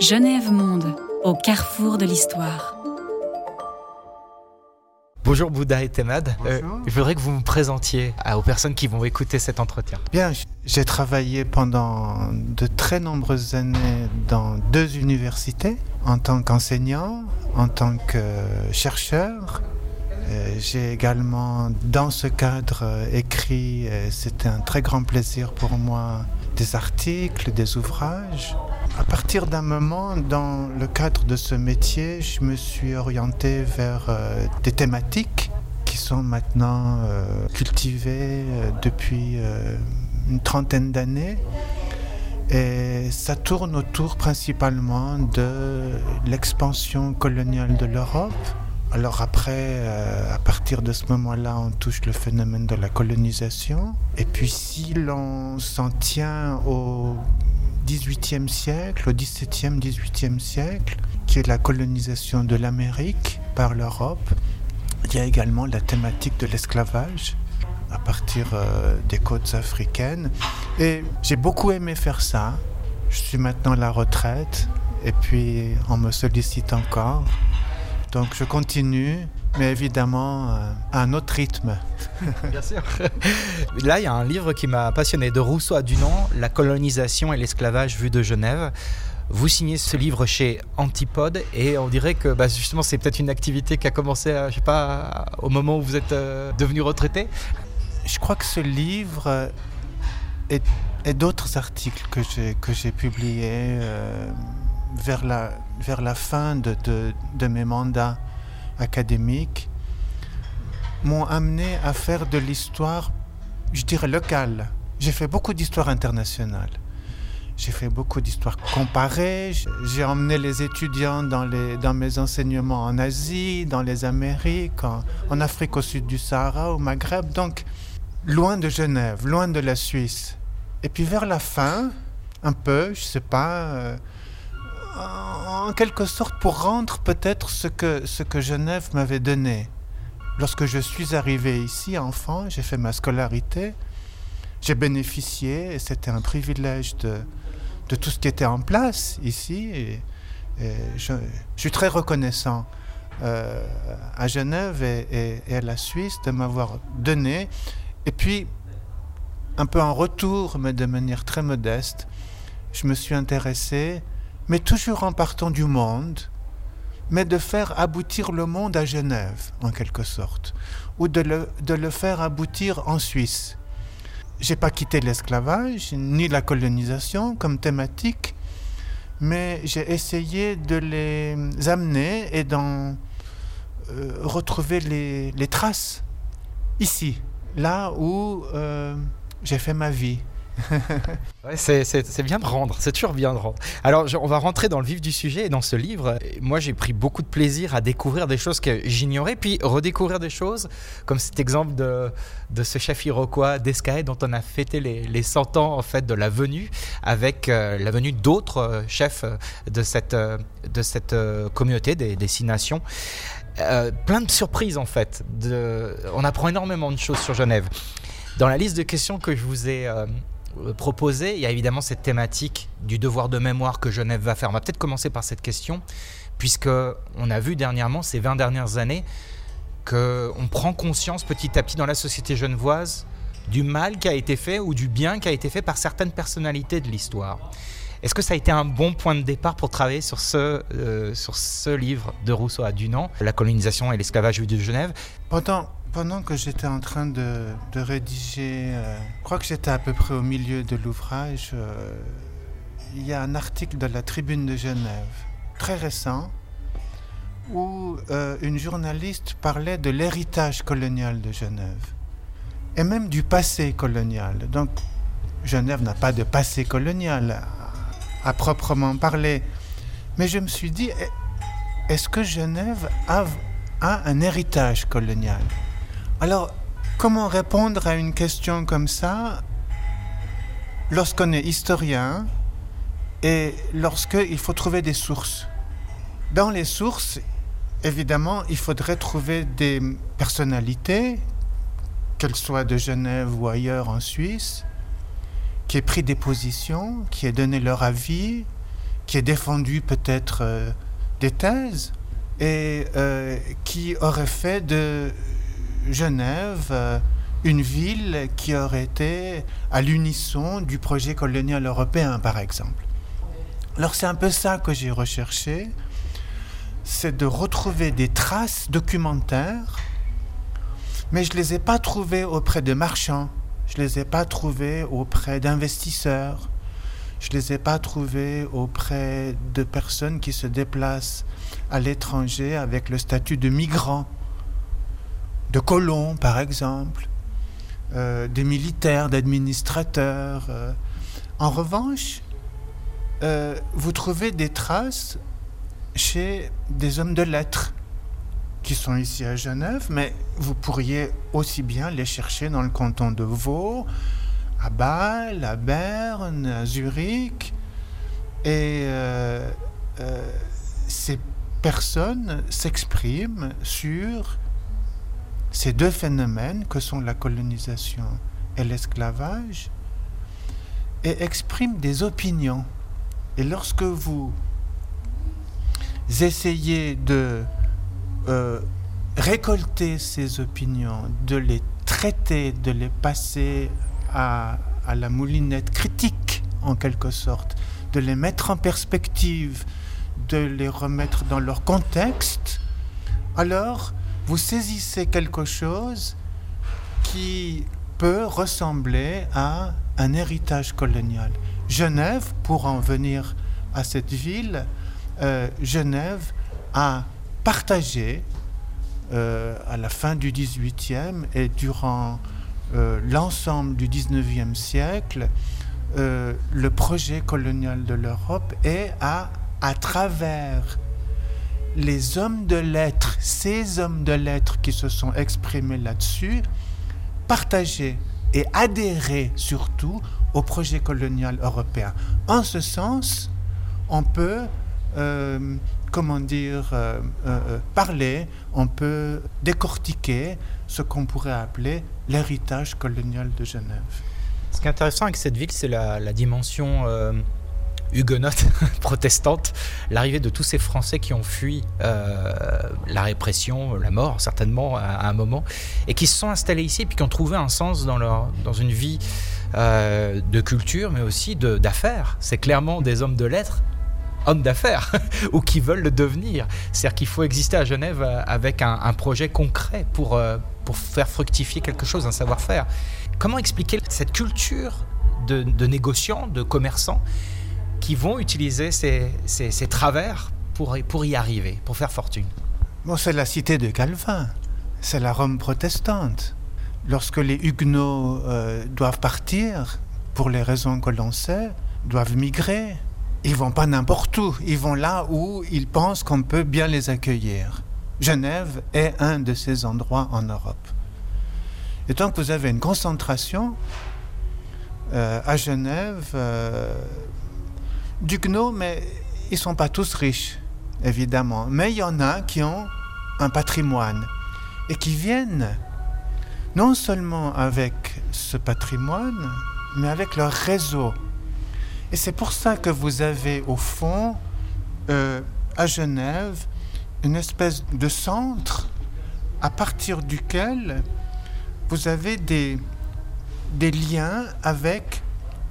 Genève Monde, au carrefour de l'histoire. Bonjour Bouddha et Temad. Euh, je voudrais que vous me présentiez aux personnes qui vont écouter cet entretien. Bien, j'ai travaillé pendant de très nombreuses années dans deux universités, en tant qu'enseignant, en tant que chercheur. Euh, j'ai également, dans ce cadre, écrit, c'était un très grand plaisir pour moi, des articles, des ouvrages. À partir d'un moment, dans le cadre de ce métier, je me suis orienté vers euh, des thématiques qui sont maintenant euh, cultivées euh, depuis une trentaine d'années. Et ça tourne autour principalement de l'expansion coloniale de l'Europe. Alors après, à partir de ce moment-là, on touche le phénomène de la colonisation. Et puis si l'on s'en tient au 18e siècle, au 17e, 18e siècle, qui est la colonisation de l'Amérique par l'Europe. Il y a également la thématique de l'esclavage à partir euh, des côtes africaines. Et j'ai beaucoup aimé faire ça. Je suis maintenant à la retraite et puis on me sollicite encore. Donc je continue mais évidemment euh, à un autre rythme. Bien sûr. Là, il y a un livre qui m'a passionné, de Rousseau à Dunant, La colonisation et l'esclavage vu de Genève. Vous signez ce livre chez Antipode et on dirait que bah, justement c'est peut-être une activité qui a commencé, je sais pas, au moment où vous êtes euh, devenu retraité. Je crois que ce livre et, d'autres articles que j'ai que j'ai publiés euh, vers la vers la fin de, de, de mes mandats académiques m'ont amené à faire de l'histoire, je dirais, locale. J'ai fait beaucoup d'histoire internationale. J'ai fait beaucoup d'histoire comparée. J'ai emmené les étudiants dans, les, dans mes enseignements en Asie, dans les Amériques, en, Afrique au sud du Sahara, au Maghreb. Donc, loin de Genève, loin de la Suisse. Et puis vers la fin, un peu, je sais pas, euh, en quelque sorte pour rendre peut-être ce que, ce que Genève m'avait donné. Lorsque je suis arrivé ici, enfant, j'ai fait ma scolarité, j'ai bénéficié, et c'était un privilège de, de tout ce qui était en place ici. Je, suis très reconnaissant euh, à Genève et, à la Suisse de m'avoir donné. Et puis, un peu en retour, mais de manière très modeste, je me suis intéressé mais toujours en partant du monde, mais de faire aboutir le monde à Genève, en quelque sorte, ou de le, de le faire aboutir en Suisse. J'ai pas quitté l'esclavage, ni la colonisation comme thématique, mais j'ai essayé de les amener et d'en euh, retrouver les, les, traces ici, là où euh, j'ai fait ma vie. C'est bien de rendre, c'est toujours bien de rendre. Alors, on va rentrer dans le vif du sujet et dans ce livre. Moi, j'ai pris beaucoup de plaisir à découvrir des choses que j'ignorais, puis redécouvrir des choses, comme cet exemple de, ce chef iroquois d'Escaé dont on a fêté les, les, 100 ans en fait de la venue, avec euh, la venue d'autres euh, chefs de cette, de cette communauté des, des six nations. plein de surprises en fait. On apprend énormément de choses sur Genève. Dans la liste de questions que je vous ai euh, proposé. Il y a évidemment cette thématique du devoir de mémoire que Genève va faire. On va peut-être commencer par cette question, puisque on a vu dernièrement, ces 20 dernières années, qu'on prend conscience petit à petit dans la société genevoise du mal qui a été fait ou du bien qui a été fait par certaines personnalités de l'histoire. Est-ce que ça a été un bon point de départ pour travailler sur ce, euh, sur ce livre de Rousseau à Dunant, La colonisation et l'esclavage de Genève? Pendant pendant que j'étais en train de, rédiger, euh, je crois que j'étais à peu près au milieu de l'ouvrage, euh, il y a un article de la Tribune de Genève, très récent, où euh, une journaliste parlait de l'héritage colonial de Genève, et même du passé colonial. Donc, Genève n'a pas de passé colonial à, proprement parler. Mais je me suis dit, est-ce que Genève a un héritage colonial? Alors, comment répondre à une question comme ça lorsqu'on est historien et lorsqu'il faut trouver des sources? Dans les sources, évidemment, il faudrait trouver des personnalités, qu'elles soient de Genève ou ailleurs en Suisse, qui ait pris des positions, qui ait donné leur avis, qui ait défendu peut-être euh, des thèses et euh, qui aurait fait de Genève euh, une ville qui aurait été à l'unisson du projet colonial européen, par exemple. Alors c'est un peu ça que j'ai recherché, c'est de retrouver des traces documentaires, mais je ne les ai pas trouvées auprès de marchands, je ne les ai pas trouvées auprès d'investisseurs, je ne les ai pas trouvées auprès de personnes qui se déplacent à l'étranger avec le statut de migrants, de colons par exemple, euh, des militaires, d'administrateurs. Euh. En revanche, euh, vous trouvez des traces chez des hommes de lettres qui sont ici à Genève, mais vous pourriez aussi bien les chercher dans le canton de Vaud, à Bâle, à Berne, à Zurich. Et ces personnes s'expriment sur ces deux phénomènes que sont la colonisation et l'esclavage et expriment des opinions. Et lorsque vous essayez de euh, récolter ces opinions, de les traiter, de les passer à, à la moulinette critique en quelque sorte, de les mettre en perspective, de les remettre dans leur contexte, alors vous saisissez quelque chose qui peut ressembler à un héritage colonial. Genève, pour en venir à cette ville, euh, Genève a partagé euh, à la fin du XVIIIe et durant euh, l'ensemble du XIXe siècle le projet colonial de l'Europe et a, à travers les hommes de lettres, ces hommes de lettres qui se sont exprimés là-dessus, partager et adhérer surtout au projet colonial européen. En ce sens, on peut, euh, comment dire, euh, euh, parler, on peut décortiquer ce qu'on pourrait appeler l'héritage colonial de Genève. Ce qui est intéressant avec cette ville, c'est la, dimension huguenote, protestante, l'arrivée de tous ces Français qui ont fui euh, la répression, la mort certainement à, un moment, et qui se sont installés ici et puis qui ont trouvé un sens dans, leur, dans une vie euh, de culture, mais aussi d'affaires. C'est clairement des hommes de lettres hommes d'affaires ou qui veulent le devenir. C'est-à-dire qu'il faut exister à Genève euh, avec un, projet concret pour, pour faire fructifier quelque chose, un savoir-faire. Comment expliquer cette culture de négociants, de commerçants qui vont utiliser ces, ces, travers pour, pour y arriver, pour faire fortune. Bon, c'est la cité de Calvin, c'est la Rome protestante. Lorsque les Huguenots euh, doivent partir, pour les raisons que l'on sait, doivent migrer, ils vont pas n'importe où, ils vont là où ils pensent qu'on peut bien les accueillir. Genève est un de ces endroits en Europe. Et que vous avez une concentration euh, à Genève, euh, Duguenot, mais ils sont pas tous riches, évidemment. Mais il y en a qui ont un patrimoine et qui viennent non seulement avec ce patrimoine, mais avec leur réseau. Et c'est pour ça que vous avez au fond, euh, à Genève, une espèce de centre à partir duquel vous avez des liens avec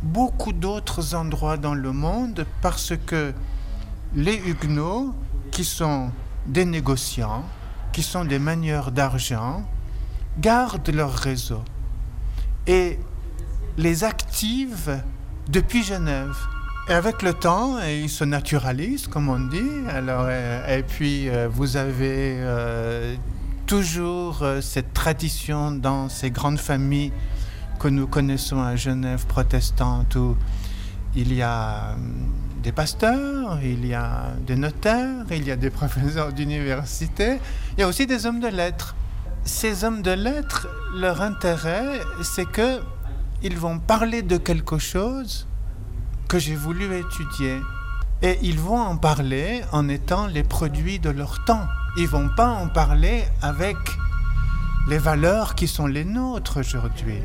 beaucoup d'autres endroits dans le monde parce que les Huguenots, qui sont des négociants, qui sont des manieurs d'argent, gardent leur réseau et les activent depuis Genève. Et avec le temps, ils se naturalisent, comme on dit. Alors, et, puis, euh, vous avez euh, toujours euh, cette tradition dans ces grandes familles que nous connaissons à Genève protestante où il y a euh, des pasteurs, il y a des notaires, il y a des professeurs d'université, il y a aussi des hommes de lettres. Ces hommes de lettres, leur intérêt, c'est que ils vont parler de quelque chose que j'ai voulu étudier. Et ils vont en parler en étant les produits de leur temps. Ils vont pas en parler avec les valeurs qui sont les nôtres aujourd'hui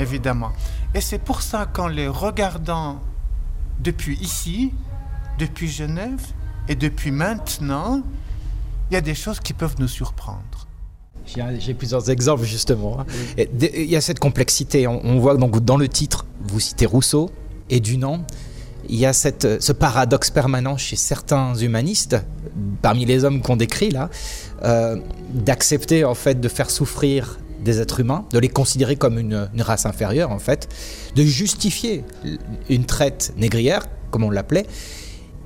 évidemment. Et c'est pour ça qu'en les regardant depuis ici, depuis Genève et depuis maintenant, il y a des choses qui peuvent nous surprendre. J'ai plusieurs exemples justement. Hein. Il y a cette complexité. On, voit donc dans le titre, vous citez Rousseau et Dunant. Il y a cette, ce paradoxe permanent chez certains humanistes, parmi les hommes qu'on décrit là, euh, d'accepter en fait de faire souffrir des êtres humains, de les considérer comme une, race inférieure en fait, de justifier une traite négrière, comme on l'appelait,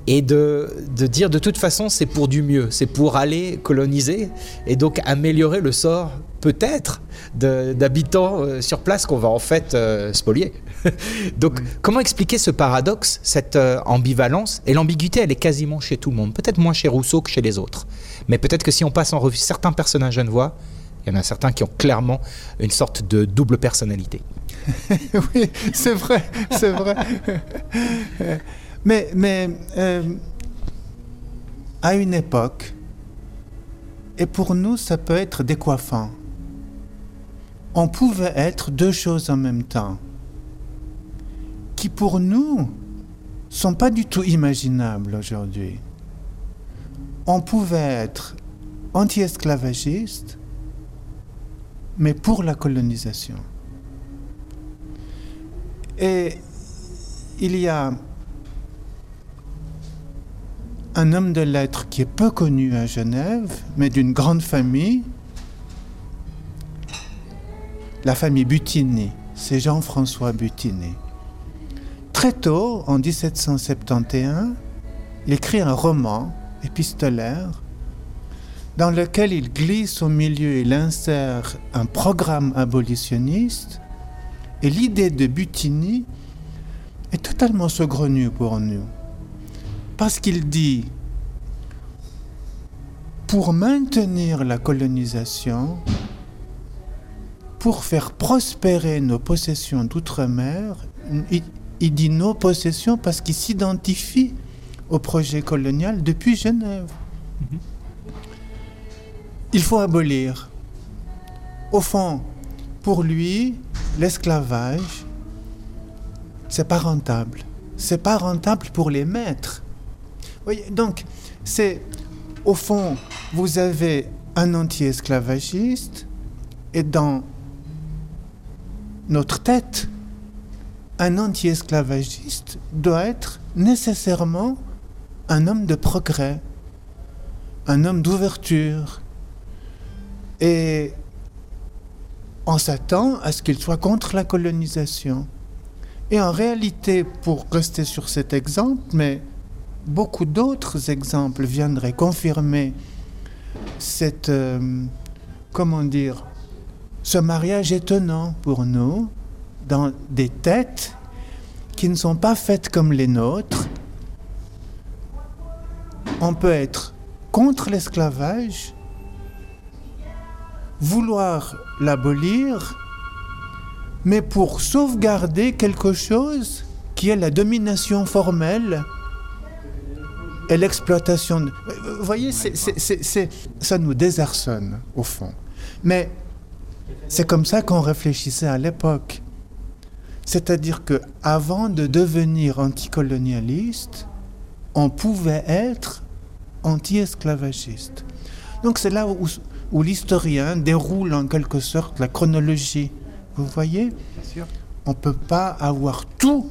et de, de, dire de toute façon c'est pour du mieux, c'est pour aller coloniser et donc améliorer le sort peut-être d'habitants euh, sur place qu'on va en fait euh, spolier. donc comment expliquer ce paradoxe, cette euh, ambivalence? Et l'ambiguïté elle est quasiment chez tout le monde, peut-être moins chez Rousseau que chez les autres. Mais peut-être que si on passe en revue certains personnages genevois, il y en a certains qui ont clairement une sorte de double personnalité. oui, c'est vrai, c'est vrai. mais mais euh, à une époque, et pour nous ça peut être décoiffant, on pouvait être deux choses en même temps, qui pour nous sont pas du tout imaginables aujourd'hui. On pouvait être anti-esclavagiste mais pour la colonisation. Et il y a un homme de lettres qui est peu connu à Genève, mais d'une grande famille, la famille Butini, c'est Jean-François Butini. Très tôt, en 1771, il écrit un roman épistolaire dans lequel il glisse au milieu, il insère un programme abolitionniste, et l'idée de Butini est totalement saugrenue pour nous. Parce qu'il dit, pour maintenir la colonisation, pour faire prospérer nos possessions d'outre-mer, il, dit nos possessions parce qu'il s'identifie au projet colonial depuis Genève. Mhm il faut abolir. Au fond, pour lui, l'esclavage, c'est pas rentable. C'est pas rentable pour les maîtres. donc, c'est au fond, vous avez un anti-esclavagiste et dans notre tête, un anti-esclavagiste doit être nécessairement un homme de progrès, un homme d'ouverture, et on s'attend à ce qu'il soit contre la colonisation. Et en réalité, pour rester sur cet exemple, mais beaucoup d'autres exemples viendraient confirmer cette, euh, ce mariage étonnant pour nous dans des têtes qui ne sont pas faites comme les nôtres. On peut être contre l'esclavage vouloir l'abolir, mais pour sauvegarder quelque chose qui est la domination formelle et l'exploitation. Vous voyez, ça nous désarçonne au fond. Mais c'est comme ça qu'on réfléchissait à l'époque. C'est-à-dire que avant de devenir anticolonialiste, on pouvait être anti-esclavagiste. Donc c'est là où où l'historien déroule en quelque sorte la chronologie. Vous voyez On ne peut pas avoir tout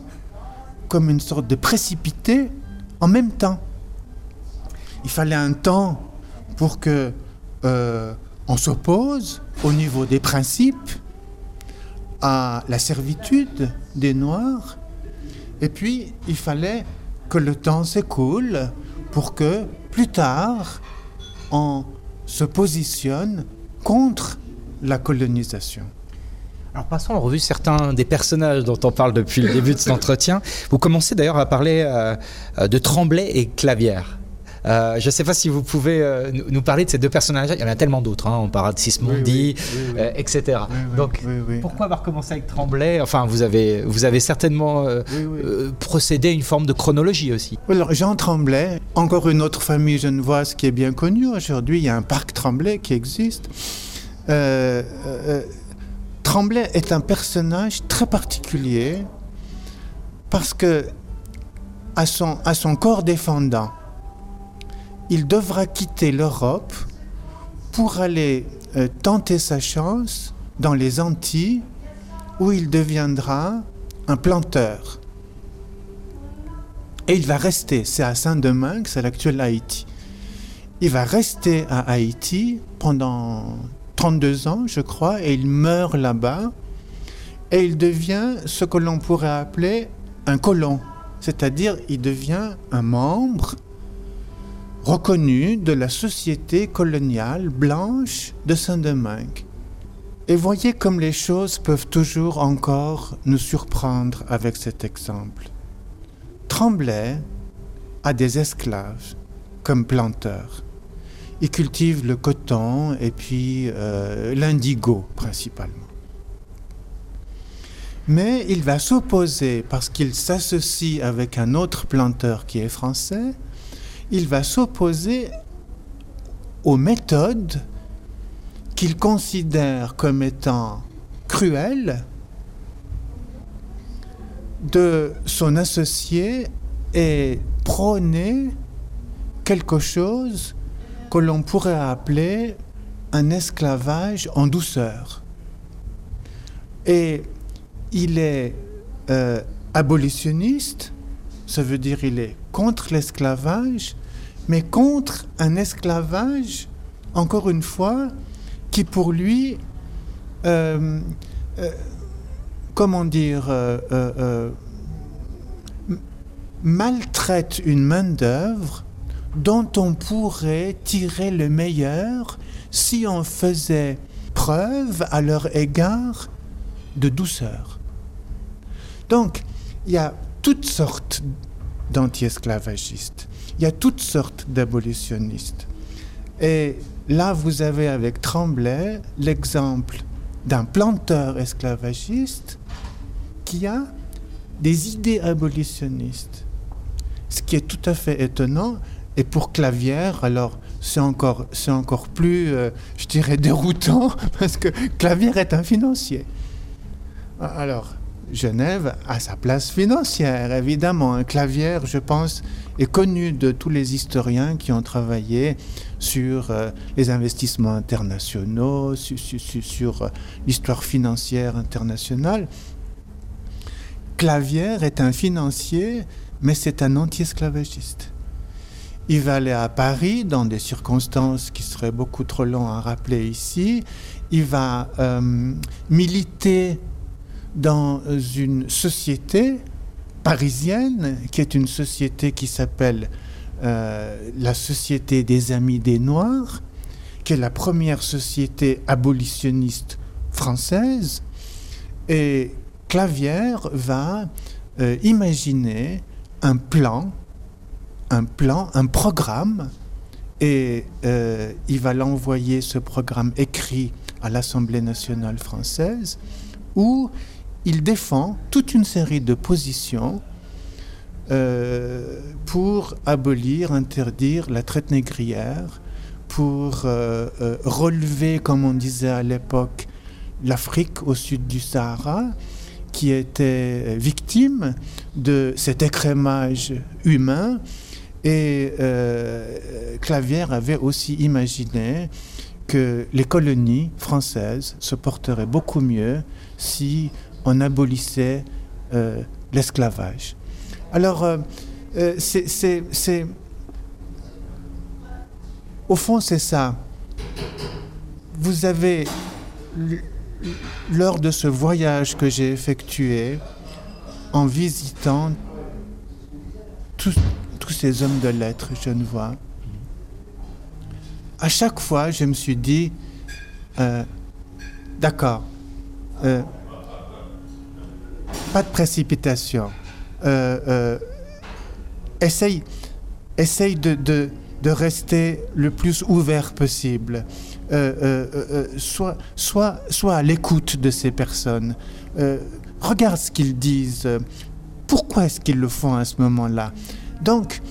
comme une sorte de précipité en même temps. Il fallait un temps pour que euh, on s'oppose au niveau des principes à la servitude des Noirs. Et puis, il fallait que le temps s'écoule pour que plus tard, on se positionne contre la colonisation. Alors passons en revue certains des personnages dont on parle depuis le début de cet entretien. Vous commencez d'ailleurs à parler euh, de Tremblay et Clavière. Euh, je ne sais pas si vous pouvez euh, nous parler de ces deux personnages. Il y en a tellement d'autres. Hein. On parle de Sismondi, euh, etc. Donc, pourquoi avoir commencé avec Tremblay? Enfin, vous avez, vous avez certainement procédé à une forme de chronologie aussi. Alors, Jean Tremblay, encore une autre famille genevoise qui est bien connue aujourd'hui. Il y a un parc Tremblay qui existe. Tremblay est un personnage très particulier parce que à son, à son corps défendant, il devra quitter l'Europe pour aller euh, tenter sa chance dans les Antilles où il deviendra un planteur. Et il va rester, c'est à Saint-Domingue, c'est l'actuel Haïti. Il va rester à Haïti pendant 32 ans, je crois, et il meurt là-bas. Et il devient ce que l'on pourrait appeler un colon, c'est-à-dire il devient un membre reconnu de la société coloniale blanche de Saint-Domingue. Et voyez comme les choses peuvent toujours encore nous surprendre avec cet exemple. Tremblay a des esclaves comme planteurs. Il cultive le coton et puis euh, l'indigo principalement. Mais il va s'opposer, parce qu'il s'associe avec un autre planteur qui est français, il va s'opposer aux méthodes qu'il considère comme étant cruelles de son associé et prôner quelque chose que l'on pourrait appeler un esclavage en douceur. Et il est euh, abolitionniste, ça veut dire il est contre l'esclavage, mais contre un esclavage, encore une fois, qui pour lui, euh, euh, comment dire, euh, maltraite une main-d'œuvre dont on pourrait tirer le meilleur si on faisait preuve à leur égard de douceur. Donc, il y a toutes sortes d'anti-esclavagistes. Il y a toutes sortes d'abolitionnistes. Et là, vous avez avec Tremblay l'exemple d'un planteur esclavagiste qui a des idées abolitionnistes. Ce qui est tout à fait étonnant. Et pour Clavière, alors c'est encore, c'est encore plus, euh, je dirais, déroutant, parce que Clavière est un financier. Alors, Genève a sa place financière, évidemment. Un clavier, je pense, est connu de tous les historiens qui ont travaillé sur euh, les investissements internationaux, sur, euh, l'histoire financière internationale. Clavière est un financier, mais c'est un anti-esclavagiste. Il va aller à Paris dans des circonstances qui seraient beaucoup trop longues à rappeler ici. Il va euh, militer dans une société parisienne, qui est une société qui s'appelle euh, la Société des Amis des Noirs, qui est la première société abolitionniste française. Et Clavière va euh, imaginer un plan, un plan, un programme, et euh, il va l'envoyer, ce programme écrit, à l'Assemblée nationale française, où il défend toute une série de positions euh, pour abolir, interdire la traite négrière, pour euh, euh, relever, comme on disait à l'époque, l'Afrique au sud du Sahara, qui était victime de cet écrémage humain. Et Clavière avait aussi imaginé que les colonies françaises se porteraient beaucoup mieux si on abolissait euh, l'esclavage. Alors, euh, euh, c'est, au fond, c'est ça. Vous avez, lors de ce voyage que j'ai effectué, en visitant tous, ces hommes de lettres genevois, à chaque fois, je me suis dit, d'accord, pas de précipitation. Euh, euh, essaye, essaye de, de, rester le plus ouvert possible. Euh, soit, soit, soit à l'écoute de ces personnes. regarde ce qu'ils disent. Pourquoi est-ce qu'ils le font à ce moment-là? Donc,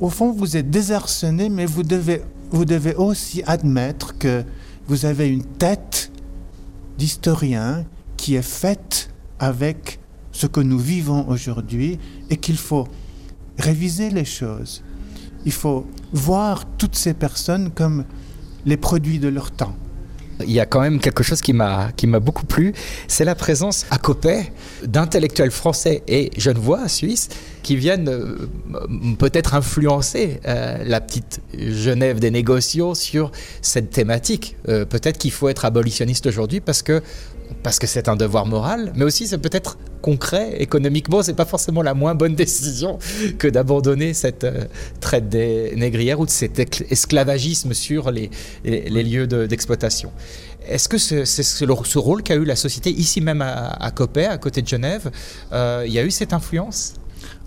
au fond, vous êtes désarçonné, mais vous devez, vous devez aussi admettre que vous avez une tête d'historien qui est faite avec ce que nous vivons aujourd'hui et qu'il faut réviser les choses. Il faut voir toutes ces personnes comme les produits de leur temps. Il y a quand même quelque chose qui m'a qui m'a beaucoup plu, c'est la présence à Copet d'intellectuels français et genevois suisses qui viennent euh, peut-être influencer euh, la petite Genève des négociaux sur cette thématique. Euh, peut-être qu'il faut être abolitionniste aujourd'hui parce que parce que c'est un devoir moral, mais aussi c'est peut-être concret économiquement, c'est pas forcément la moins bonne décision que d'abandonner cette euh, traite des négrières ou de cet esclavagisme sur les, lieux d'exploitation. Est-ce que c'est ce, rôle qu'a eu la société ici même à, à à côté de Genève euh, Il y a eu cette influence?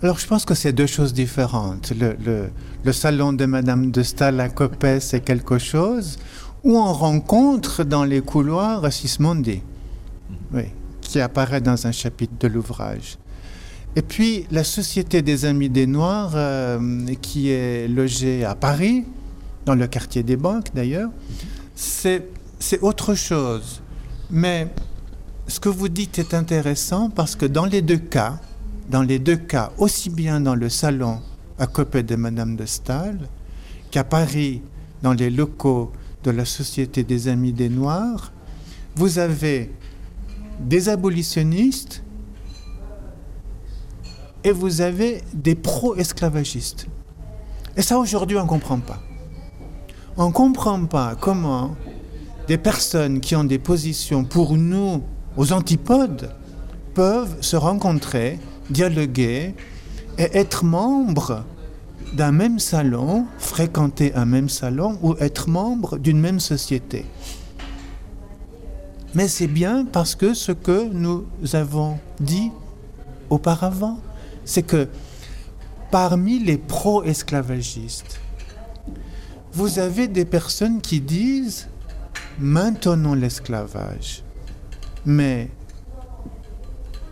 Alors je pense que c'est deux choses différentes. Le, salon de Madame de Stahl à Coppet, c'est quelque chose où on rencontre dans les couloirs Sismondi oui, qui apparaît dans un chapitre de l'ouvrage. Et puis la Société des Amis des Noirs, euh, qui est logée à Paris, dans le quartier des banques d'ailleurs, c'est autre chose. Mais ce que vous dites est intéressant parce que dans les deux cas, dans les deux cas, aussi bien dans le salon à côté de Madame de Stahl qu'à Paris, dans les locaux de la Société des Amis des Noirs, vous avez des abolitionnistes et vous avez des pro-esclavagistes. Et ça, aujourd'hui, on ne comprend pas. On ne comprend pas comment des personnes qui ont des positions pour nous aux antipodes peuvent se rencontrer, dialoguer et être membres d'un même salon, fréquenter un même salon ou être membre d'une même société. Mais c'est bien parce que ce que nous avons dit auparavant, c'est que parmi les pro-esclavagistes, vous avez des personnes qui disent maintenons l'esclavage, mais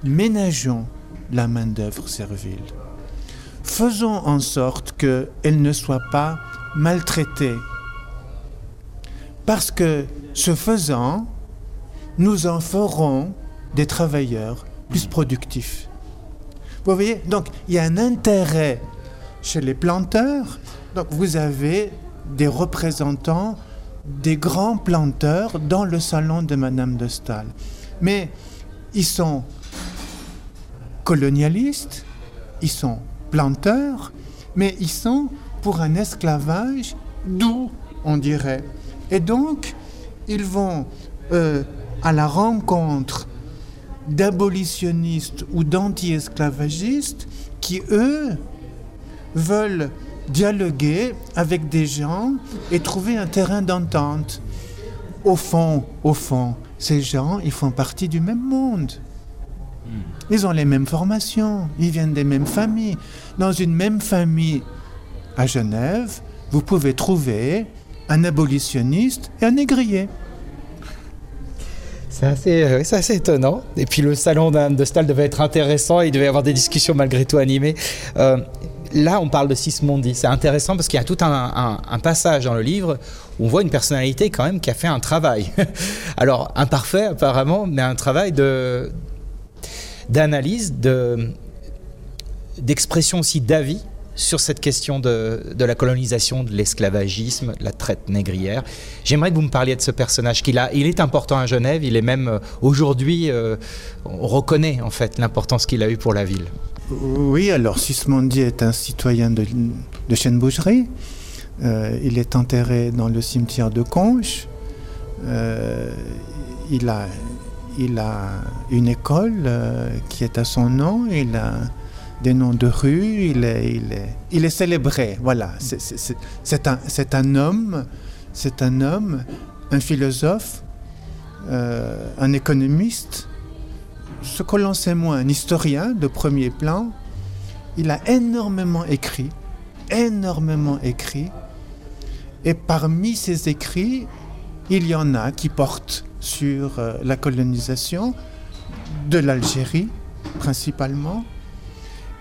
ménageons la main-d'œuvre servile. Faisons en sorte qu'elle ne soit pas maltraitée. Parce que ce faisant, nous en ferons des travailleurs plus productifs. Vous voyez, donc il y a un intérêt chez les planteurs. Donc vous avez des représentants des grands planteurs dans le salon de Madame de Stahl. Mais ils sont colonialistes, ils sont planteurs, mais ils sont pour un esclavage doux, on dirait. Et donc, ils vont euh, à la rencontre d'abolitionnistes ou d'anti-esclavagistes qui, eux, veulent dialoguer avec des gens et trouver un terrain d'entente. Au fond, au fond, ces gens, ils font partie du même monde. Hmm. Ils ont les mêmes formations, ils viennent des mêmes familles. Dans une même famille à Genève, vous pouvez trouver un abolitionniste et un négrier. C'est assez, euh, étonnant. Et puis le salon de Stahl devait être intéressant, il devait y avoir des discussions malgré tout animées. Euh, là, on parle de Sismondi. C'est intéressant parce qu'il y a tout un, passage dans le livre où on voit une personnalité quand même qui a fait un travail. Alors, imparfait apparemment, mais un travail d'analyse, de, d'expression aussi d'avis sur cette question de, la colonisation, de l'esclavagisme, la traite négrière. J'aimerais que vous me parliez de ce personnage qu'il a. Il est important à Genève, il est même euh, aujourd'hui, euh, on reconnaît en fait l'importance qu'il a eu pour la ville. Oui, alors Sismondi est un citoyen de, de Chêne-Bougerie. Euh, il est enterré dans le cimetière de Conches. il, a, il a une école qui est à son nom. Il a des noms de rues, il est, célébré. Voilà, c'est un, un, homme, c'est un homme, un philosophe, euh, un économiste, ce que l'on sait moins, un historien de premier plan. Il a énormément écrit, énormément écrit, et parmi ses écrits, il y en a qui portent sur euh, la colonisation de l'Algérie principalement,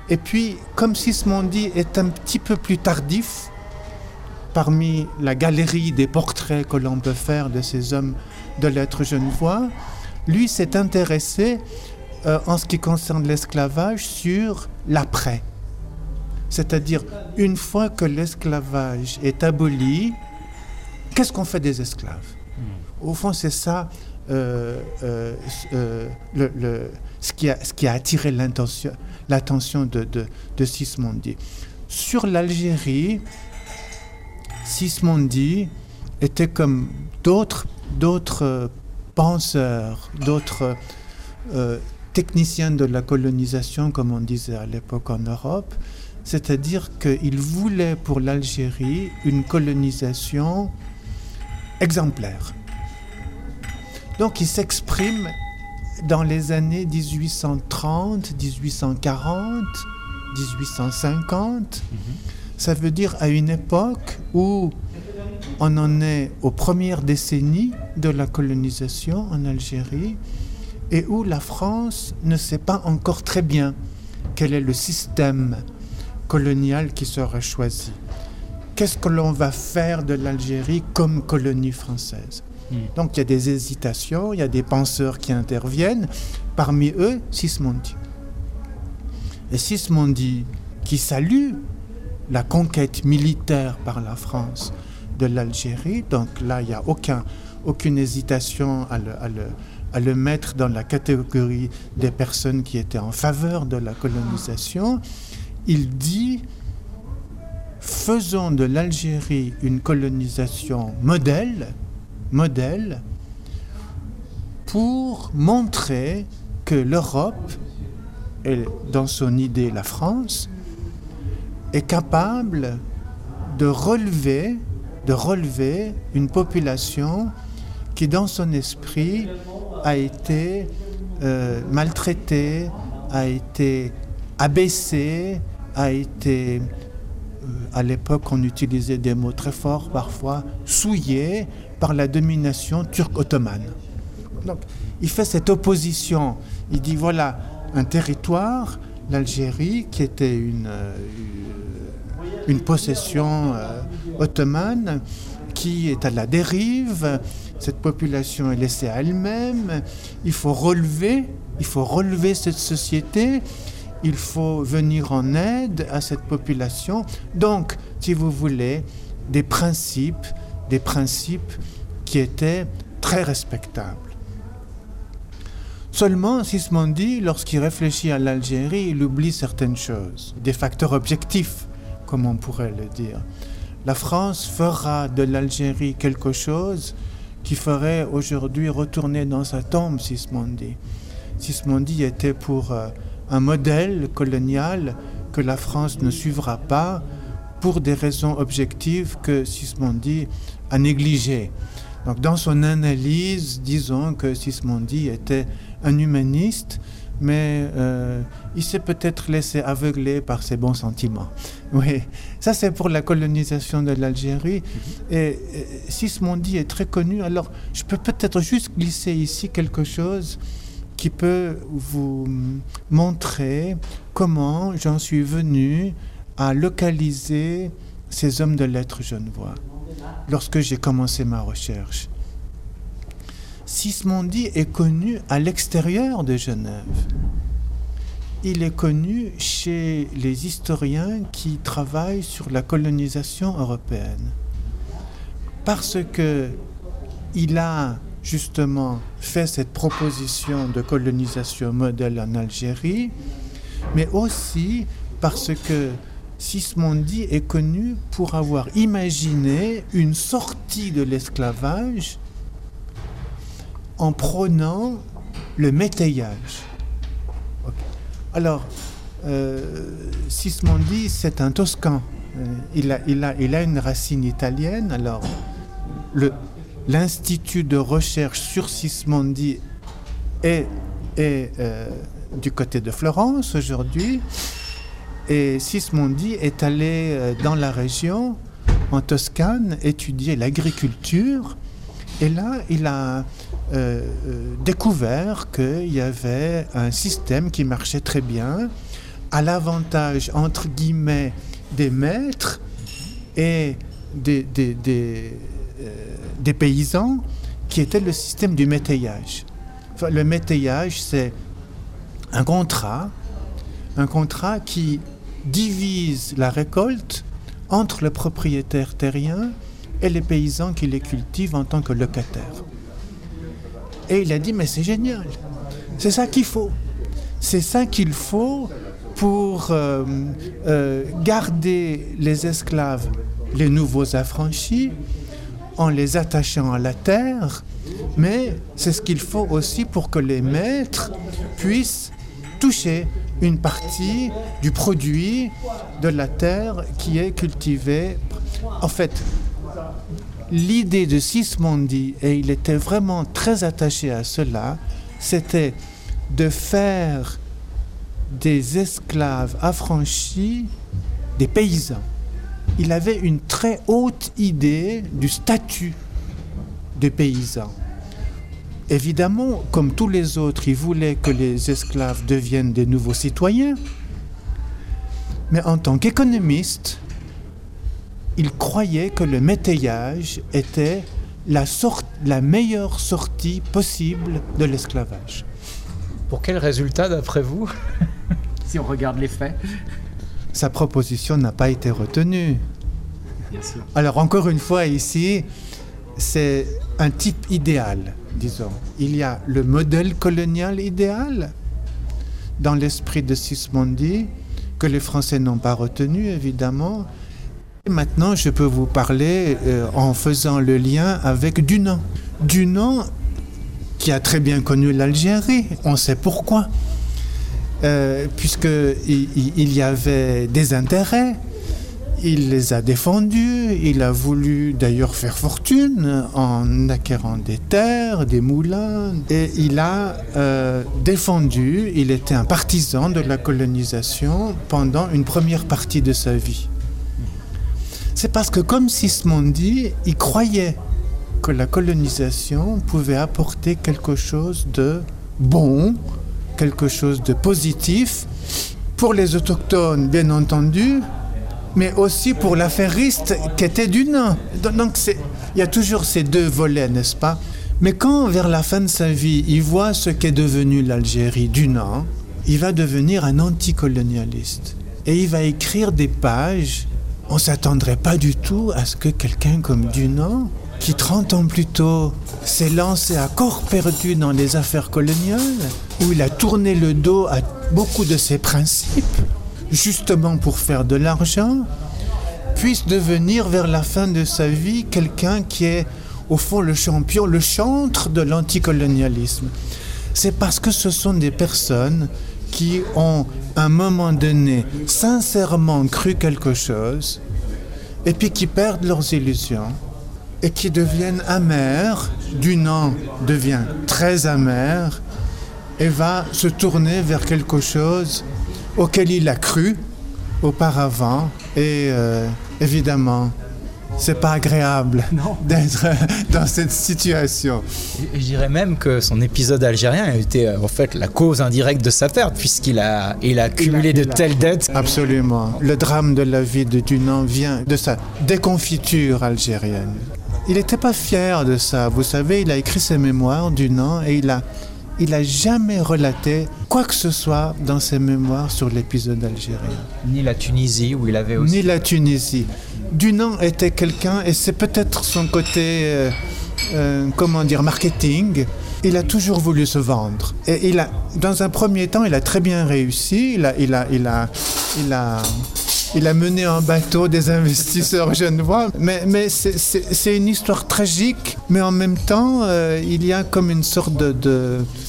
et puis, comme Sismondi est un petit peu plus tardif, parmi la galerie des portraits que l'on peut faire de ces hommes de lettres genevois, lui s'est intéressé euh, en ce qui concerne l'esclavage sur l'après. C'est-à-dire, une fois que l'esclavage est aboli, qu'est-ce qu'on fait des esclaves? Au fond, c'est ça euh, euh, le, ce, qui a, ce, qui a, attiré l'attention de, de, de Sismondi. Sur l'Algérie, Sismondi était comme d'autres d'autres penseurs, d'autres euh, techniciens de la colonisation, comme on disait à l'époque en Europe, c'est-à-dire qu'il voulait pour l'Algérie une colonisation exemplaire. Donc il s'exprime dans les années 1830, 1840, 1850. Ça veut dire à une époque où on en est aux premières décennies de la colonisation en Algérie et où la France ne sait pas encore très bien quel est le système colonial qui sera choisi. Qu'est-ce que l'on va faire de l'Algérie comme colonie française? Hmm. Donc il y a des hésitations, il y a des penseurs qui interviennent, parmi eux Sismondi. Et Sismondi, qui salue la conquête militaire par la France de l'Algérie. Donc là, il n'y a aucun, aucune hésitation à le, mettre dans la catégorie des personnes qui étaient en faveur de la colonisation. Il dit, faisons de l'Algérie une colonisation modèle, modèle, pour montrer que l'Europe, dans son idée la France, est capable de relever, de relever une population qui, dans son esprit, a été euh, maltraitée, a été abaissée, a été, euh, à l'époque, on utilisait des mots très forts parfois, souillée par la domination turque-ottomane. Donc, il fait cette opposition. Il dit voilà, un territoire, l'Algérie, qui était une, euh, une possession euh, ottomane qui est à la dérive. Cette population est laissée à elle-même. Il faut relever, il faut relever cette société. Il faut venir en aide à cette population. Donc, si vous voulez, des principes, des principes qui étaient très respectables. Seulement, Sismondi, lorsqu'il réfléchit à l'Algérie, il oublie certaines choses, des facteurs objectifs comme on pourrait le dire. La France fera de l'Algérie quelque chose qui ferait aujourd'hui retourner dans sa tombe Sismondi. Sismondi était pour euh, un modèle colonial que la France ne suivra pas pour des raisons objectives que Sismondi a négligées. Donc dans son analyse, disons que Sismondi était un humaniste mais euh, il s'est peut-être laissé aveugler par ses bons sentiments. Oui, ça c'est pour la colonisation de l'Algérie. Mhm. Et, et Sismondi est très connu. Alors, je peux peut-être juste glisser ici quelque chose qui peut vous montrer comment j'en suis venu à localiser ces hommes de lettres genevois lorsque j'ai commencé ma recherche. Sismondi est connu à l'extérieur de Genève. Il est connu chez les historiens qui travaillent sur la colonisation européenne. Parce que il a justement fait cette proposition de colonisation modèle en Algérie, mais aussi parce que Sismondi est connu pour avoir imaginé une sortie de l'esclavage en prônant le métayage. Alors, euh, Sismondi, c'est un Toscan. Euh, il, a, il, a, il, a, une racine italienne. Alors, l'Institut de recherche sur Sismondi est, est euh, du côté de Florence aujourd'hui. Et Sismondi est allé euh, dans la région, en Toscane, étudier l'agriculture. Et là, il a euh, euh, découvert qu'il y avait un système qui marchait très bien, à l'avantage, entre guillemets, des maîtres et des, paysans, qui était le système du métayage. Le métayage, c'est un contrat, un contrat qui divise la récolte entre le propriétaire terrien et les paysans qui les cultivent en tant que locataires. Et il a dit, mais c'est génial, c'est ça qu'il faut. C'est ça qu'il faut pour euh, euh, garder les esclaves, les nouveaux affranchis, en les attachant à la terre, mais c'est ce qu'il faut aussi pour que les maîtres puissent toucher une partie du produit de la terre qui est cultivée. En fait, l'idée de Sismondi, et il était vraiment très attaché à cela, c'était de faire des esclaves affranchis des paysans. Il avait une très haute idée du statut des paysans. Évidemment, comme tous les autres, il voulait que les esclaves deviennent des nouveaux citoyens. Mais en tant qu'économiste, il croyait que le métayage était la, la meilleure sortie possible de l'esclavage. Pour quel résultat, d'après vous, si on regarde les faits Sa proposition n'a pas été retenue. Alors encore une fois, ici, c'est un type idéal, disons. Il y a le modèle colonial idéal dans l'esprit de Sismondi, que les Français n'ont pas retenu, évidemment. Maintenant, je peux vous parler euh, en faisant le lien avec Dunant. Dunant, qui a très bien connu l'Algérie, on sait pourquoi. Euh, Puisqu'il il y avait des intérêts il les a défendus, il a voulu d'ailleurs faire fortune en acquérant des terres, des moulins, et il a euh, défendu, il était un partisan de la colonisation pendant une première partie de sa vie. C'est parce que comme Sismondi, il croyait que la colonisation pouvait apporter quelque chose de bon, quelque chose de positif, pour les autochtones, bien entendu, mais aussi pour l'affairiste qui était du. Donc il y a toujours ces deux volets, n'est-ce pas? Mais quand, vers la fin de sa vie, il voit ce qu'est devenu l'Algérie du nain, il va devenir un anticolonialiste. Et il va écrire des pages. On ne s'attendrait pas du tout à ce que quelqu'un comme Dunant, qui 30 ans plus tôt s'est lancé à corps perdu dans les affaires coloniales, où il a tourné le dos à beaucoup de ses principes, justement pour faire de l'argent, puisse devenir vers la fin de sa vie quelqu'un qui est au fond le champion, le chantre de l'anticolonialisme. C'est parce que ce sont des personnes qui ont à un moment donné sincèrement cru quelque chose et puis qui perdent leurs illusions et qui deviennent amers, du nom devient très amer et va se tourner vers quelque chose auquel il a cru auparavant. Et euh, évidemment, c'est pas agréable d'être dans cette situation. je dirais même que son épisode algérien a été euh, en fait la cause indirecte de sa perte, puisqu'il a, il a accumulé de telles dettes. Absolument. Le drame de la vie de Dunant vient de sa déconfiture algérienne. Il n'était pas fier de ça. Vous savez, il a écrit ses mémoires Dunant et il a il n'a jamais relaté quoi que ce soit dans ses mémoires sur l'épisode algérien. Ni la Tunisie, où il avait aussi. Ni la Tunisie. Dunant était quelqu'un, et c'est peut-être son côté, euh, euh, comment dire, marketing. Il a toujours voulu se vendre. Et il a, dans un premier temps, il a très bien réussi. Il a, il a, il a, il a il a mené en bateau des investisseurs genevois. Mais, mais c'est une histoire tragique, mais en même temps, euh, il y a comme une sorte de,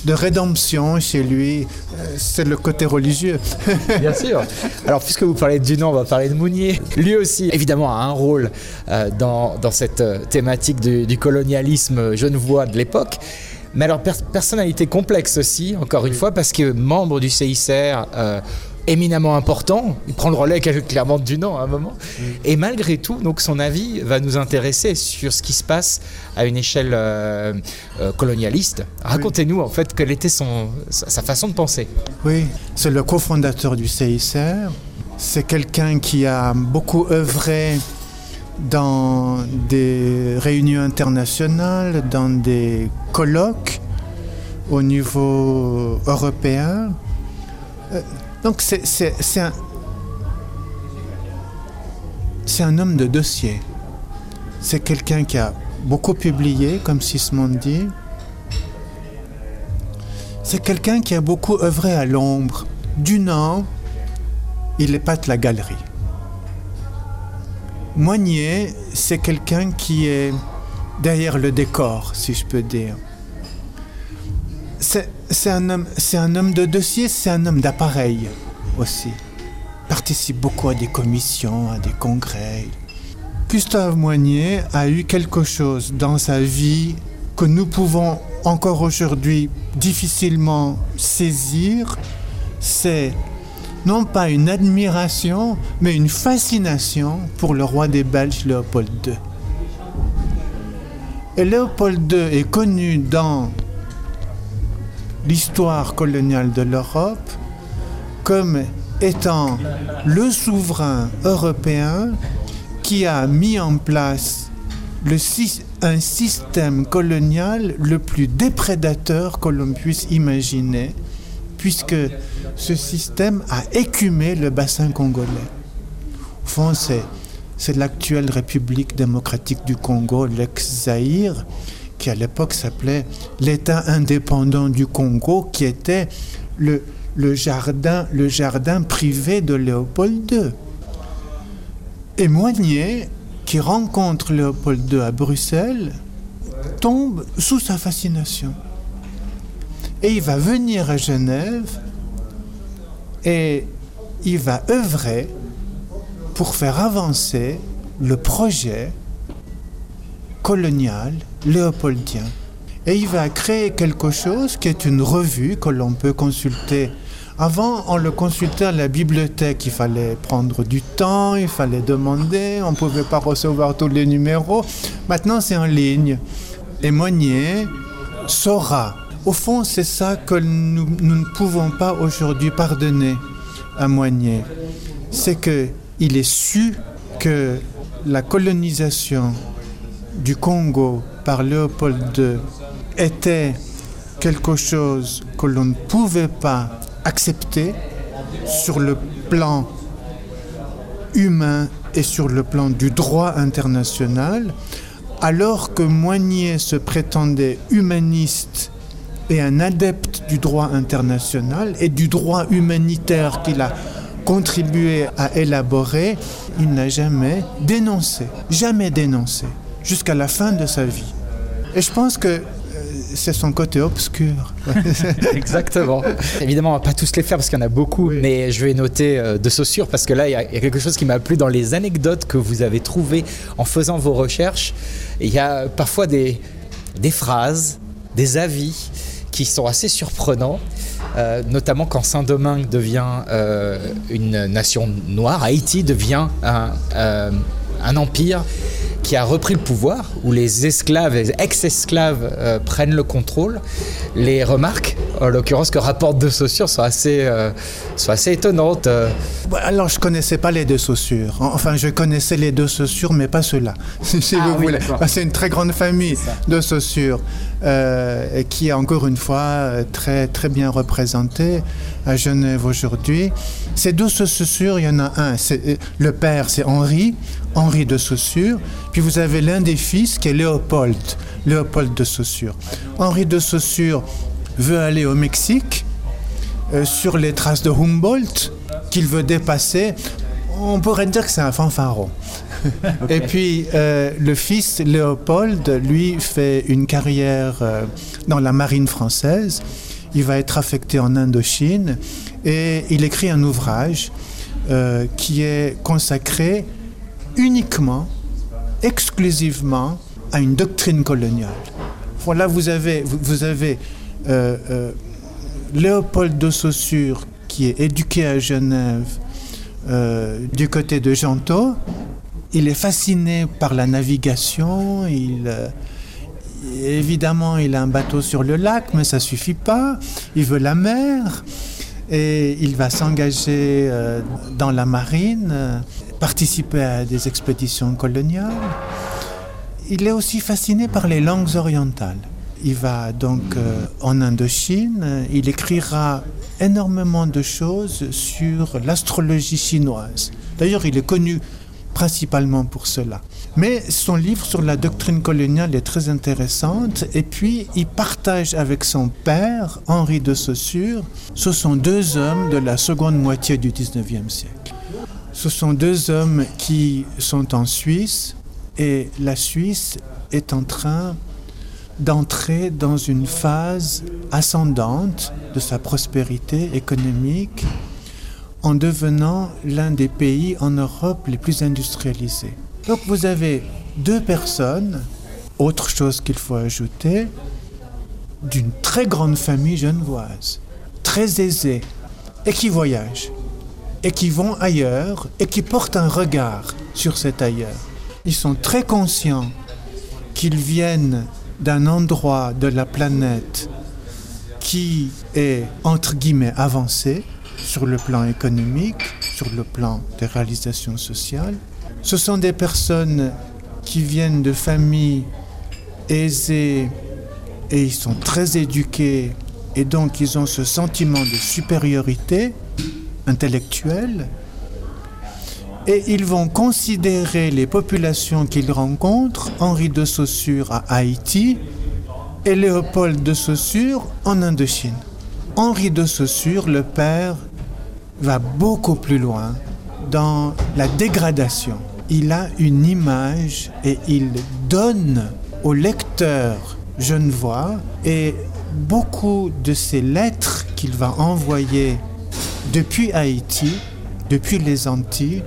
de, rédemption chez lui. Euh, c'est le côté religieux. Bien sûr. Alors, puisque vous parlez de Dunant, on va parler de Mounier. Lui aussi, évidemment, a un rôle euh, dans, dans, cette thématique du, du colonialisme genevois de l'époque. Mais alors, personnalité complexe aussi, encore une fois, parce que membre du CICR, éminemment important. Il prend le relais clairement du nom à un moment. Mm. Et malgré tout, donc son avis va nous intéresser sur ce qui se passe à une échelle euh, euh, colonialiste. Racontez-nous en fait quelle était son, sa façon de penser. Oui, c'est le cofondateur du CICR. C'est quelqu'un qui a beaucoup œuvré dans des réunions internationales, dans des colloques au niveau européen. Donc c'est un, homme de dossier. C'est quelqu'un qui a beaucoup publié, comme Sismond dit. C'est quelqu'un qui a beaucoup œuvré à l'ombre. Du Nord, il épate la galerie. Moignier, c'est quelqu'un qui est derrière le décor, si je peux dire. C'est un, homme, un homme de dossier, c'est un homme d'appareil aussi. Participe beaucoup à des commissions, à des congrès. Gustave Moignier a eu quelque chose dans sa vie que nous pouvons encore aujourd'hui difficilement saisir, c'est non pas une admiration, mais une fascination pour le roi des Belges Léopold II. Et Léopold II est connu dans l'histoire coloniale de l'Europe comme étant le souverain européen qui a mis en place un système colonial le plus déprédateur que l'on puisse imaginer, puisque ce système a écumé le bassin congolais. Au fond, c'est, c'est l'actuelle République démocratique du Congo, l'ex-Zaïre, qui à l'époque s'appelait l'État indépendant du Congo, qui était le, jardin, privé de Léopold II. Et Moignier, qui rencontre Léopold II à Bruxelles, tombe sous sa fascination. Et il va venir à Genève et il va œuvrer pour faire avancer le projet colonial léopoldien. Et il va créer quelque chose qui est une revue que l'on peut consulter. Avant, on le consultait à la bibliothèque. Il fallait prendre du temps, il fallait demander, on ne pouvait pas recevoir tous les numéros. Maintenant, c'est en ligne. Et Monnier saura au fond, c'est ça que nous, ne pouvons pas aujourd'hui pardonner à Moignet. C'est qu'il est su que la colonisation du Congo par Léopold II était quelque chose que l'on ne pouvait pas accepter sur le plan humain et sur le plan du droit international, alors que Moignet se prétendait humaniste et un adepte du droit international et du droit humanitaire qu'il a contribué à élaborer, il n'a jamais dénoncé, jamais dénoncé, jusqu'à la fin de sa vie. Et je pense que euh, c'est son côté obscur. Exactement. Évidemment, on va pas tous les faire parce qu'il y en a beaucoup, mais je vais noter euh, de Saussure parce que là, il y, a quelque chose qui m'a plu dans les anecdotes que vous avez trouvées en faisant vos recherches. Il y a parfois des, des phrases, des avis qui sont assez surprenants. Euh, notamment quand Saint-Domingue devient euh, une nation noire, Haïti devient un, euh, un empire qui a repris le pouvoir, où les esclaves, les ex-esclaves euh, prennent le contrôle, les remarques, en l'occurrence que rapporte De Saussure, sont assez, euh, sont assez étonnantes. Euh. Alors, je connaissais pas les deux Saussures. Enfin, je connaissais les deux Saussures, mais pas ceux-là, si ah vous voulez. C'est une très grande famille de Saussure, qui est encore une fois très, très bien représentée à Genève aujourd'hui. Ces deux Saussures, il y en a un. Le père, c'est Henri, Henri de Saussure. Puis vous avez l'un des fils qui est Léopold, Léopold de Saussure. Henri de Saussure veut aller au Mexique euh, sur les traces de Humboldt qu'il veut dépasser. On pourrait dire que c'est un fanfaron. Et puis euh, le fils Léopold, lui, fait une carrière euh, dans la marine française. Il va être affecté en Indochine et il écrit un ouvrage qui est consacré uniquement exclusivement à une doctrine coloniale. Voilà, vous avez, vous, avez euh, euh, Léopold de Saussure qui est éduqué à Genève euh, du côté de Gentot. Il est fasciné par la navigation. Il, évidemment, il a un bateau sur le lac, mais ça suffit pas. Il veut la mer et il va s'engager dans la marine participer à des expéditions coloniales. Il est aussi fasciné par les langues orientales. Il va donc euh, en Indochine. Il écrira énormément de choses sur l'astrologie chinoise. D'ailleurs, il est connu principalement pour cela. Mais son livre sur la doctrine coloniale est très intéressante et puis il partage avec son père, Henri de Saussure, ce sont deux hommes de la seconde moitié du 19e siècle. Ce sont deux hommes qui sont en Suisse et la Suisse est en train d'entrer dans une phase ascendante de sa prospérité économique en devenant l'un des pays en Europe les plus industrialisés. Donc vous avez deux personnes, autre chose qu'il faut ajouter, d'une très grande famille genevoise, très aisée, et qui voyagent, et qui vont ailleurs, et qui portent un regard sur cet ailleurs. Ils sont très conscients qu'ils viennent d'un endroit de la planète qui est, entre guillemets, avancé sur le plan économique, sur le plan des réalisations sociales. Ce sont des personnes qui viennent de familles aisées et ils sont très éduqués et donc ils ont ce sentiment de supériorité intellectuelle et ils vont considérer les populations qu'ils rencontrent, Henri de Saussure à Haïti et Léopold de Saussure en Indochine. Henri de Saussure, le père, va beaucoup plus loin dans la dégradation. Il a une image et il donne au lecteur genevois et beaucoup de ces lettres qu'il va envoyer depuis Haïti, depuis les Antilles,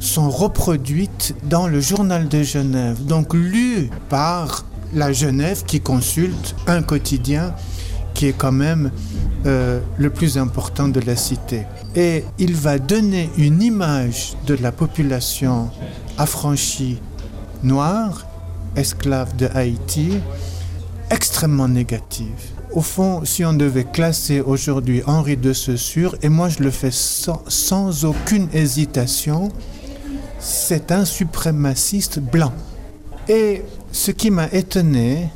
sont reproduites dans le journal de Genève, donc lues par la Genève qui consulte un quotidien qui est quand même euh, le plus important de la cité. Et il va donner une image de la population affranchie noire, esclave de Haïti, extrêmement négative. Au fond, si on devait classer aujourd'hui Henri de Saussure, et moi je le fais sans, sans aucune hésitation, c'est un suprémaciste blanc. Et ce qui m'a étonné,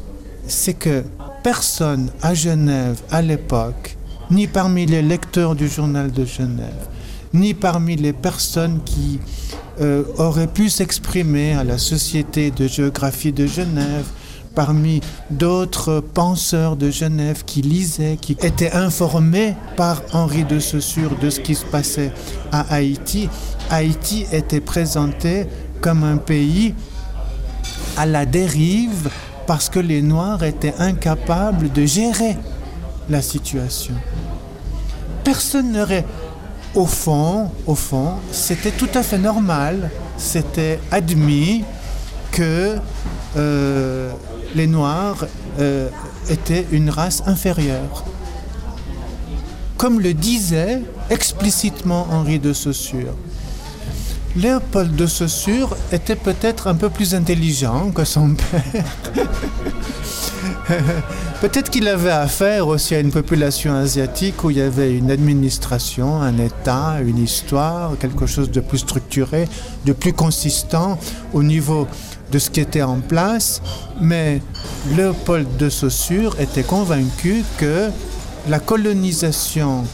c'est que personne à Genève à l'époque, ni parmi les lecteurs du journal de Genève, ni parmi les personnes qui euh, auraient pu s'exprimer à la Société de géographie de Genève, parmi d'autres penseurs de Genève qui lisaient, qui étaient informés par Henri de Saussure de ce qui se passait à Haïti, Haïti était présenté comme un pays à la dérive parce que les Noirs étaient incapables de gérer la situation. Personne n'aurait... Au fond, au fond, c'était tout à fait normal, c'était admis que euh, les Noirs euh, étaient une race inférieure. Comme le disait explicitement Henri de Saussure. Léopold de Saussure était peut-être un peu plus intelligent que son père. peut-être qu'il avait affaire aussi à une population asiatique où il y avait une administration, un État, une histoire, quelque chose de plus structuré, de plus consistant au niveau de ce qui était en place. Mais Léopold de Saussure était convaincu que la colonisation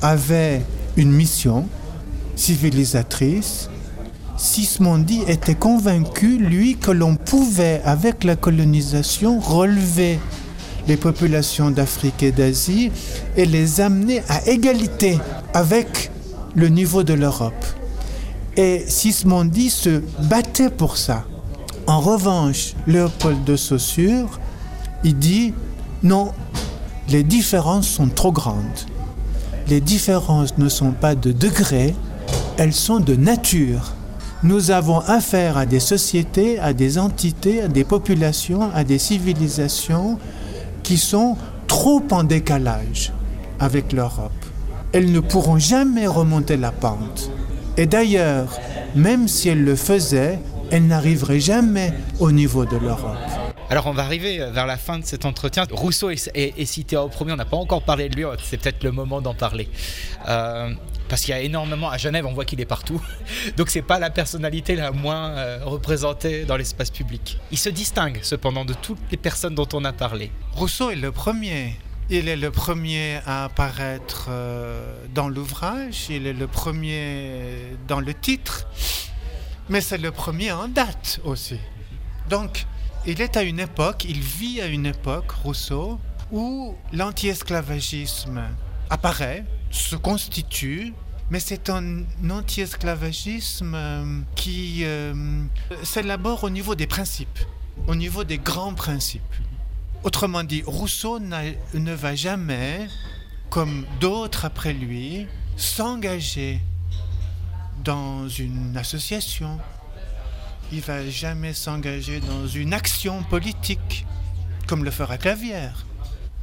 avait une mission civilisatrice Sismondi était convaincu, lui, que l'on pouvait, avec la colonisation, relever les populations d'Afrique et d'Asie et les amener à égalité avec le niveau de l'Europe. Et Sismondi se battait pour ça. En revanche, Léopold de Saussure, il dit non, les différences sont trop grandes. Les différences ne sont pas de degré, elles sont de nature nous avons affaire à des sociétés, à des entités, à des populations, à des civilisations qui sont trop en décalage avec l'Europe. Elles ne pourront jamais remonter la pente. Et d'ailleurs, même si elles le faisaient, elles n'arriveraient jamais au niveau de l'Europe. Alors on va arriver vers la fin de cet entretien. Rousseau est, cité au premier, on n'a pas encore parlé de lui, c'est peut-être le moment d'en parler. Euh, parce qu'il y a énormément à Genève, on voit qu'il est partout. Donc c'est pas la personnalité la moins euh, représentée dans l'espace public. Il se distingue cependant de toutes les personnes dont on a parlé. Rousseau est le premier. Il est le premier à apparaître euh, dans l'ouvrage, il est le premier dans le titre, mais c'est le premier en date aussi. Donc, il est à une époque, il vit à une époque, Rousseau, où l'anti-esclavagisme apparaît, se constitue, mais c'est un anti-esclavagisme euh, qui euh, s'élabore au niveau des principes, au niveau des grands principes. Autrement dit, Rousseau ne va jamais, comme d'autres après lui, s'engager dans une association. Il va jamais s'engager dans une action politique, comme le fera Clavière,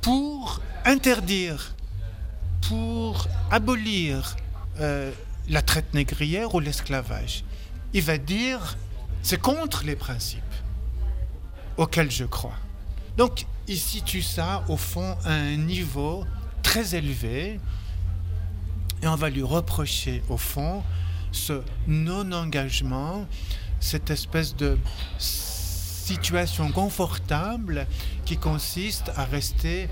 pour interdire, pour abolir euh, la traite négrière ou l'esclavage. Il va dire, c'est contre les principes auxquels je crois. Donc, il situe ça, au fond, à un niveau très élevé, et on va lui reprocher, au fond, ce non-engagement, cette espèce de situation confortable qui consiste à rester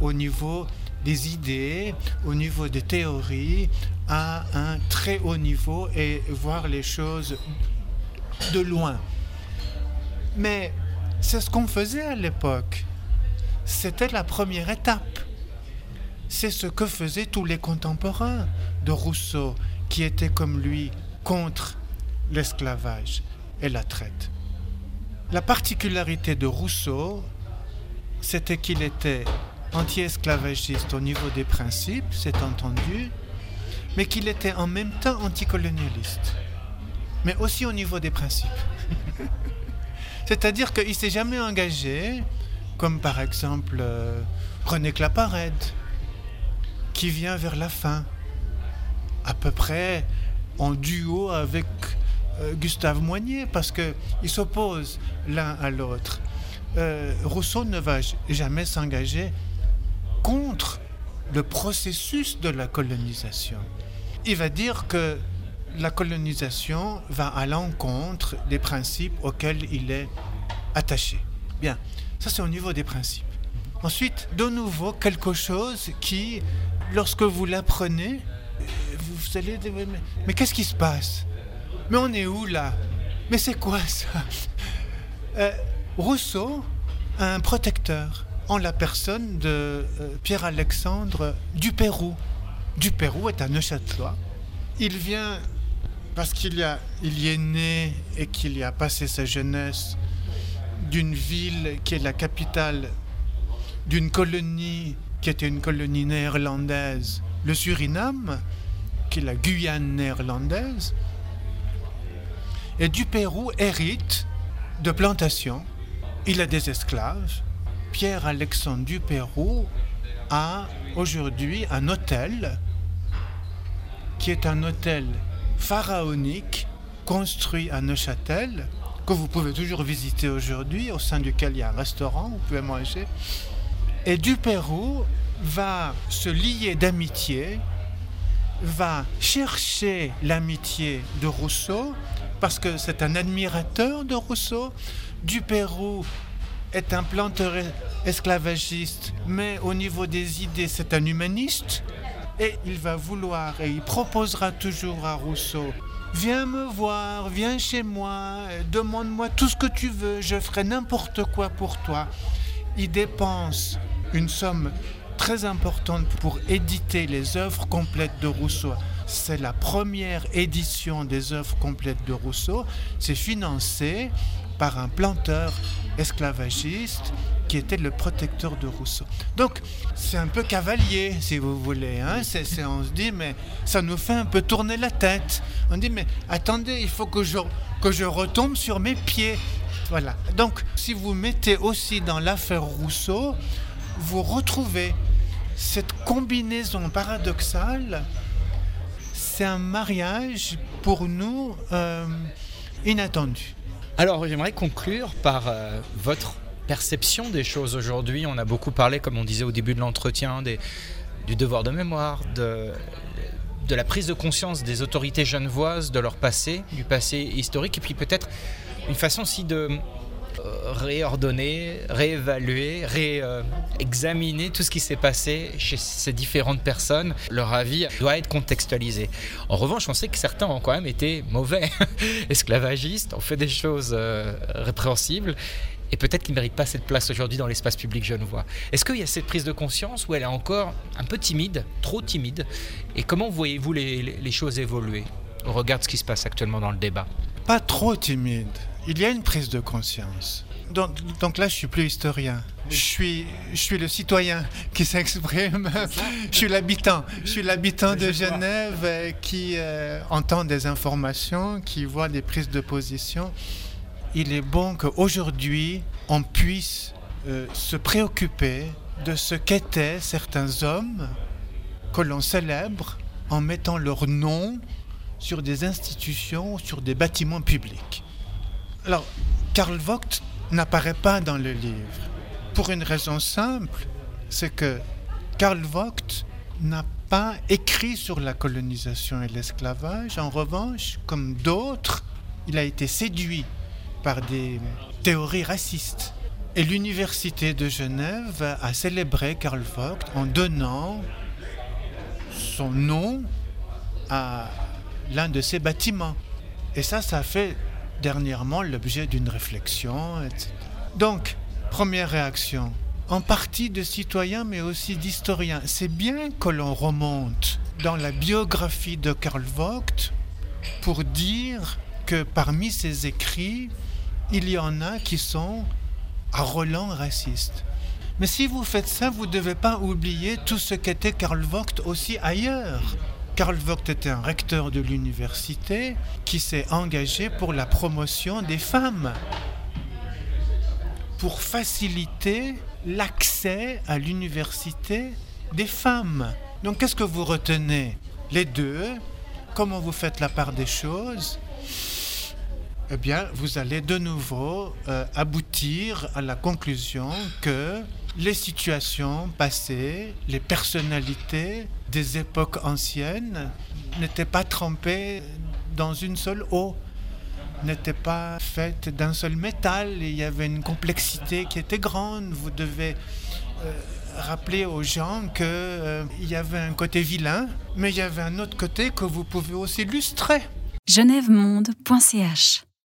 au niveau des idées, au niveau des théories, à un très haut niveau et voir les choses de loin. Mais c'est ce qu'on faisait à l'époque. C'était la première étape. C'est ce que faisaient tous les contemporains de Rousseau, qui étaient comme lui contre l'esclavage et la traite. La particularité de Rousseau, c'était qu'il était anti-esclavagiste au niveau des principes, c'est entendu, mais qu'il était en même temps anticolonialiste, mais aussi au niveau des principes. C'est-à-dire qu'il ne s'est jamais engagé, comme par exemple euh, René Claparède, qui vient vers la fin, à peu près en duo avec euh, Gustave Moignet, parce qu'ils s'opposent l'un à l'autre. Euh, Rousseau ne va jamais s'engager contre le processus de la colonisation. Il va dire que la colonisation va à l'encontre des principes auxquels il est attaché. Bien, ça c'est au niveau des principes. Ensuite, de nouveau, quelque chose qui, lorsque vous l'apprenez, vous allez mais, mais qu'est-ce qui se passe? Mais on est où là? Mais c'est quoi ça? Euh, Rousseau a un protecteur en la personne de euh, Pierre-Alexandre du Pérou. Du Pérou est un Neuchâtelois. Il vient parce qu'il il y est né et qu'il y a passé sa jeunesse d'une ville qui est la capitale d'une colonie qui était une colonie néerlandaise, le Suriname, la Guyane néerlandaise. Et du Pérou hérite de plantations. Il a des esclaves. Pierre-Alexandre du Pérou a aujourd'hui un hôtel qui est un hôtel pharaonique construit à Neuchâtel que vous pouvez toujours visiter aujourd'hui, au sein duquel il y a un restaurant, vous pouvez manger. Et du Pérou va se lier d'amitié, va chercher l'amitié de Rousseau, parce que c'est un admirateur de Rousseau. Du Pérou est un planteur esclavagiste, mais au niveau des idées, c'est un humaniste. Et il va vouloir, et il proposera toujours à Rousseau, viens me voir, viens chez moi, demande-moi tout ce que tu veux, je ferai n'importe quoi pour toi. Il dépense une somme très importante pour éditer les œuvres complètes de Rousseau. C'est la première édition des œuvres complètes de Rousseau. C'est financé par un planteur esclavagiste qui était le protecteur de Rousseau. Donc, c'est un peu cavalier, si vous voulez. Hein? on se dit, mais ça nous fait un peu tourner la tête. On dit, mais attendez, il faut que je, que je retombe sur mes pieds. Voilà. Donc, si vous mettez aussi dans l'affaire Rousseau, vous retrouvez cette combinaison paradoxale. C'est un mariage pour nous euh, inattendu. Alors, j'aimerais conclure par euh, votre perception des choses aujourd'hui. On a beaucoup parlé, comme on disait au début de l'entretien, du devoir de mémoire, de, de la prise de conscience des autorités genevoises de leur passé, du passé historique, et puis peut-être une façon aussi de réordonner, réévaluer, réexaminer tout ce qui s'est passé chez ces différentes personnes. Leur avis doit être contextualisé. En revanche, on sait que certains ont quand même été mauvais, esclavagistes, ont fait des choses euh, répréhensibles et peut-être qu'ils ne méritent pas cette place aujourd'hui dans l'espace public genevois. Est-ce qu'il y a cette prise de conscience ou elle est encore un peu timide, trop timide? Et comment voyez-vous les, les choses évoluer? Au regard de ce qui se passe actuellement dans le débat Pas trop timide il y a une prise de conscience. Donc, donc, là, je suis plus historien. Je suis, je suis le citoyen qui s'exprime. je suis l'habitant. Je suis l'habitant de Genève euh, qui euh, entend des informations, qui voit des prises de position. Il est bon qu'aujourd'hui, on puisse euh, se préoccuper de ce qu'étaient certains hommes que l'on célèbre en mettant leur nom sur des institutions, sur des bâtiments publics. Alors, Karl Vogt n'apparaît pas dans le livre pour une raison simple, c'est que Karl Vogt n'a pas écrit sur la colonisation et l'esclavage. En revanche, comme d'autres, il a été séduit par des théories racistes. Et l'université de Genève a célébré Karl Vogt en donnant son nom à l'un de ses bâtiments. Et ça, ça fait dernièrement l'objet d'une réflexion, etc. Donc, première réaction, en partie de citoyens mais aussi d'historiens. C'est bien que l'on remonte dans la biographie de Karl Vogt pour dire que parmi ses écrits, il y en a qui sont à Roland racistes. Mais si vous faites ça, vous ne devez pas oublier tout ce qu'était Karl Vogt aussi ailleurs. Karl Vogt était un recteur de l'université qui s'est engagé pour la promotion des femmes, pour faciliter l'accès à l'université des femmes. Donc qu'est-ce que vous retenez Les deux? Comment vous faites la part des choses? Eh bien, vous allez de nouveau euh, aboutir à la conclusion que les situations passées, les personnalités des époques anciennes n'étaient pas trempées dans une seule eau, n'étaient pas faites d'un seul métal, il y avait une complexité qui était grande. Vous devez euh, rappeler aux gens qu'il euh, y avait un côté vilain, mais il y avait un autre côté que vous pouvez aussi illustrer. genèvemonde.ch